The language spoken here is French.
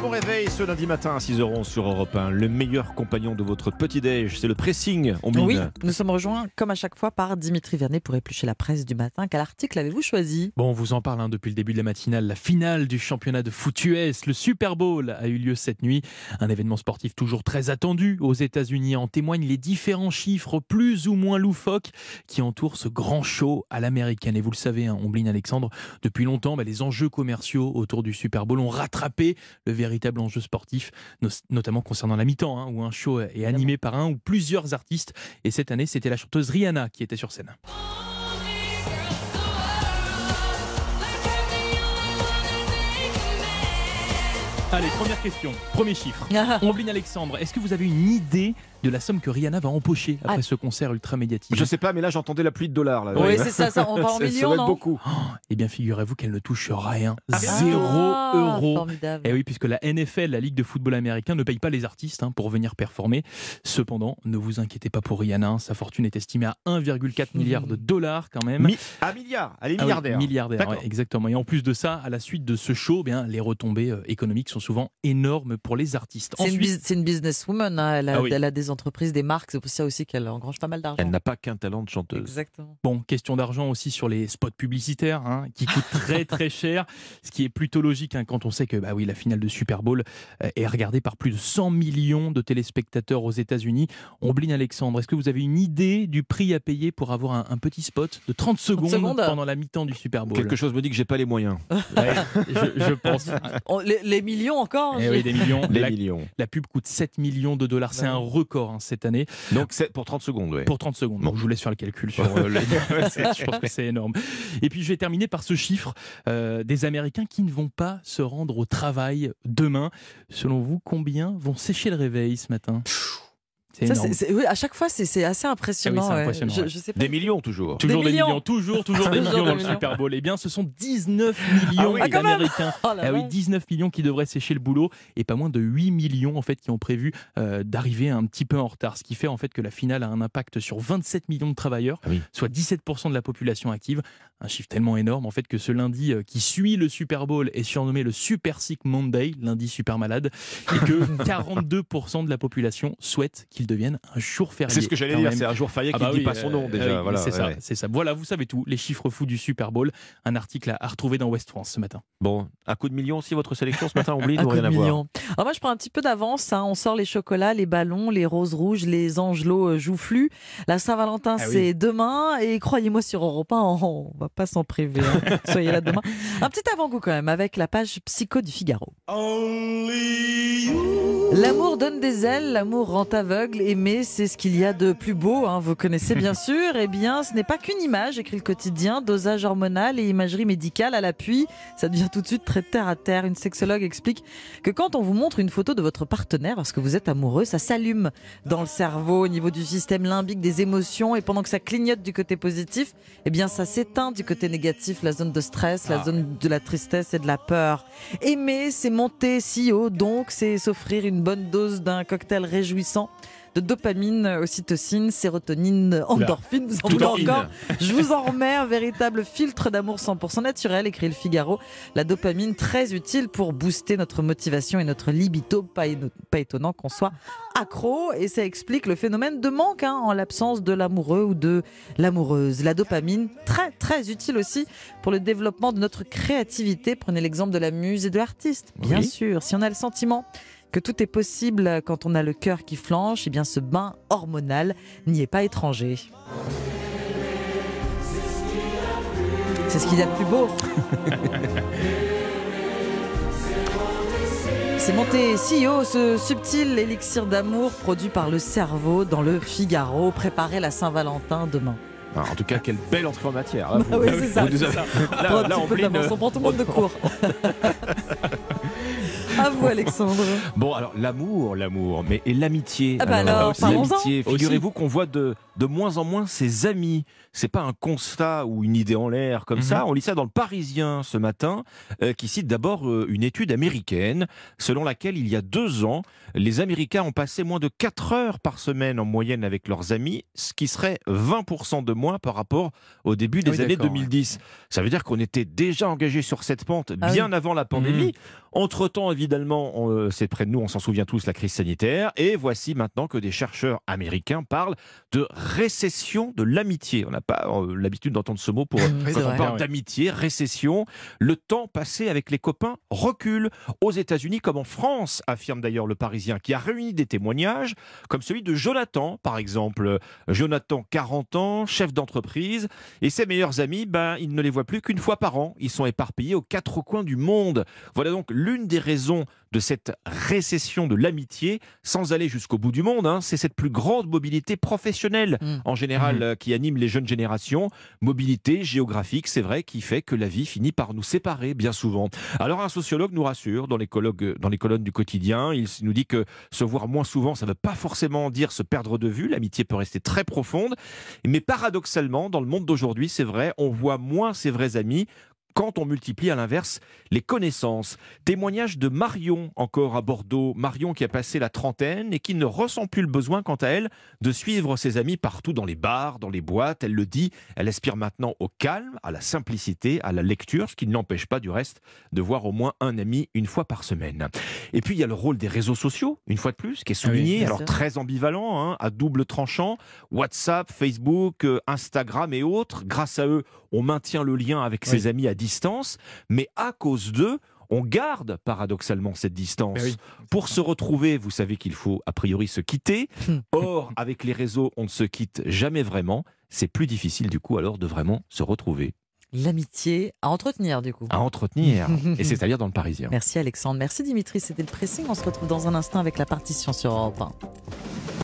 Très bon réveil ce lundi matin à 6h11 sur Europe 1. Le meilleur compagnon de votre petit-déj, c'est le pressing. On Oui, nous sommes rejoints comme à chaque fois par Dimitri Vernet pour éplucher la presse du matin. Quel article avez-vous choisi? Bon, on vous en parle hein, depuis le début de la matinale. La finale du championnat de foot US, le Super Bowl, a eu lieu cette nuit. Un événement sportif toujours très attendu aux États-Unis. En témoignent les différents chiffres plus ou moins loufoques qui entourent ce grand show à l'américaine. Et vous le savez, hein, Ombline Alexandre, depuis longtemps, bah, les enjeux commerciaux autour du Super Bowl ont rattrapé le véritable enjeu sportif, notamment concernant la mi-temps, hein, où un show est animé par un ou plusieurs artistes. Et cette année, c'était la chanteuse Rihanna qui était sur scène. Allez, première question, premier chiffre. Ombline Alexandre, est-ce que vous avez une idée de la somme que Rihanna va empocher après ah. ce concert ultra médiatique Je sais pas, mais là j'entendais la pluie de dollars. Là. Oui, c'est ça, ça, on va en millions, non beaucoup. Oh, eh bien, figurez-vous qu'elle ne touche rien. Ah, Zéro ah, euro. Et eh oui, puisque la NFL, la Ligue de football américain, ne paye pas les artistes hein, pour venir performer. Cependant, ne vous inquiétez pas pour Rihanna, sa fortune est estimée à 1,4 milliard de dollars quand même. Mi un milliard, elle est milliardaire. milliardaire, exactement. Et en plus de ça, à la suite de ce show, eh bien, les retombées euh, économiques sont souvent énormes pour les artistes. C'est une, businesswoman, hein. elle, a, elle a des entreprises, des marques c'est pour ça aussi qu'elle engrange pas mal d'argent. Elle n'a pas qu'un talent de chanteuse. Exactement. Bon, question d'argent aussi sur les spots publicitaires, hein, qui coûtent très très cher, ce qui est plutôt logique hein, quand on sait que bah oui, la finale de Super Bowl euh, est regardée par plus de 100 millions de téléspectateurs aux États-Unis. Ombline Alexandre, est-ce que vous avez une idée du prix à payer pour avoir un, petit spot de 30 secondes, pendant la mi-temps du Super Bowl? Quelque chose me dit que j'ai pas les moyens. je, pense. Les, millions encore eh oui, des millions. Les la, millions. La pub coûte 7 millions de dollars. C'est un record hein, cette année. Donc c'est pour 30 secondes. Pour 30 secondes. Bon. je vous laisse faire le calcul sur euh, Je pense que c'est énorme. Et puis je vais terminer par ce chiffre euh, des Américains qui ne vont pas se rendre au travail demain. Selon vous, combien vont sécher le réveil ce matin? Oui, à chaque fois, c'est assez impressionnant. Ah des millions toujours. Toujours des, millions. toujours, toujours des millions dans le Super Bowl. Eh bien, ce sont 19 millions ah d'Américains. Oh ah oui, 19 millions qui devraient sécher le boulot et pas moins de 8 millions en fait qui ont prévu euh, d'arriver un petit peu en retard. Ce qui fait en fait que la finale a un impact sur 27 millions de travailleurs, soit 17% de la population active. Un chiffre tellement énorme en fait que ce lundi euh, qui suit le Super Bowl est surnommé le Super Sick Monday, lundi super malade, et que 42% de la population souhaite qu'il devienne un jour férié. C'est ce que j'allais dire, c'est un jour férié ah qui ne bah dit pas son nom euh, déjà. voilà, c'est ça, c'est ça. Voilà, vous savez tout. Les chiffres fous du Super Bowl. Un article à, retrouver dans West France ce matin. Bon, un coup de million aussi votre sélection ce matin, oublie, rien à voir. Alors moi, je prends un petit peu d'avance. Hein. On sort les chocolats, les ballons, les roses rouges, les angelots euh, joufflus. La Saint-Valentin, ah c'est demain. Et croyez-moi, sur Europe 1, on va pas s'en priver. Hein. Soyez là demain. Un petit avant-goût quand même avec la page Psycho du Figaro. L'amour donne des ailes, l'amour rend aveugle. Aimer, c'est ce qu'il y a de plus beau. Hein. Vous connaissez bien sûr. Eh bien, ce n'est pas qu'une image, écrit le quotidien. Dosage hormonal et imagerie médicale à l'appui. Ça devient tout de suite très terre à terre. Une sexologue explique que quand on vous montre une photo de votre partenaire parce que vous êtes amoureux, ça s'allume dans le cerveau au niveau du système limbique des émotions. Et pendant que ça clignote du côté positif, eh bien, ça s'éteint du côté négatif, la zone de stress, la ah. zone de la tristesse et de la peur. Aimer, c'est monter si haut, donc c'est s'offrir une bonne dose d'un cocktail réjouissant de dopamine, ocytocine, sérotonine, endorphine. Vous en voulez encore Je vous en remets un véritable filtre d'amour 100% naturel, écrit le Figaro. La dopamine très utile pour booster notre motivation et notre libido. Pas, étonnant qu'on soit accro et ça explique le phénomène de manque hein, en l'absence de l'amoureux ou de l'amoureuse. La dopamine très très utile aussi pour le développement de notre créativité. Prenez l'exemple de la muse et de l'artiste. Bien sûr, si on a le sentiment que tout est possible quand on a le cœur qui flanche, et eh bien ce bain hormonal n'y est pas étranger. C'est ce qu'il y a de plus beau. C'est monté si haut, ce subtil élixir d'amour produit par le cerveau dans le Figaro. Préparez la Saint-Valentin demain. Ah, en tout cas, quelle belle entrée en matière. Bah oui, c'est ça. Là, là, on, on prend tout le monde de cours. Alexandre? Bon, alors l'amour, l'amour, mais et l'amitié. Ah bah alors, l'amitié. Figurez-vous qu'on voit de, de moins en moins ses amis. C'est pas un constat ou une idée en l'air comme ça. Mhm. On lit ça dans le Parisien ce matin, euh, qui cite d'abord euh, une étude américaine selon laquelle il y a deux ans, les Américains ont passé moins de 4 heures par semaine en moyenne avec leurs amis, ce qui serait 20% de moins par rapport au début des ah années 2010. Ça veut dire qu'on était déjà engagé sur cette pente ah bien avant la pandémie. Mhm. Entre-temps, évidemment, euh, c'est près de nous, on s'en souvient tous, la crise sanitaire. Et voici maintenant que des chercheurs américains parlent de récession de l'amitié. On n'a pas euh, l'habitude d'entendre ce mot pour, quand on parle d'amitié, récession. Le temps passé avec les copains recule. Aux États-Unis comme en France, affirme d'ailleurs le Parisien, qui a réuni des témoignages, comme celui de Jonathan, par exemple. Jonathan, 40 ans, chef d'entreprise. Et ses meilleurs amis, ben, il ne les voit plus qu'une fois par an. Ils sont éparpillés aux quatre coins du monde. Voilà donc l'une des raisons de cette récession de l'amitié, sans aller jusqu'au bout du monde, hein, c'est cette plus grande mobilité professionnelle mm. en général mm. euh, qui anime les jeunes générations. Mobilité géographique, c'est vrai, qui fait que la vie finit par nous séparer bien souvent. Alors un sociologue nous rassure dans les, dans les colonnes du quotidien, il nous dit que se voir moins souvent, ça ne veut pas forcément dire se perdre de vue, l'amitié peut rester très profonde, mais paradoxalement, dans le monde d'aujourd'hui, c'est vrai, on voit moins ses vrais amis quand on multiplie à l'inverse les connaissances. Témoignage de Marion, encore à Bordeaux. Marion qui a passé la trentaine et qui ne ressent plus le besoin, quant à elle, de suivre ses amis partout dans les bars, dans les boîtes. Elle le dit, elle aspire maintenant au calme, à la simplicité, à la lecture, ce qui ne l'empêche pas du reste de voir au moins un ami une fois par semaine. Et puis il y a le rôle des réseaux sociaux, une fois de plus, qui est ah souligné, alors très ambivalent, hein, à double tranchant. WhatsApp, Facebook, euh, Instagram et autres, grâce à eux, on maintient le lien avec ses amis à distance, mais à cause d'eux, on garde paradoxalement cette distance. Ben Pour se retrouver, vous savez qu'il faut a priori se quitter. Or, avec les réseaux, on ne se quitte jamais vraiment. C'est plus difficile du coup alors de vraiment se retrouver. L'amitié à entretenir du coup. À entretenir, et c'est-à-dire dans le Parisien. Merci Alexandre, merci Dimitri, c'était le pressing. On se retrouve dans un instant avec la partition sur Europe 1.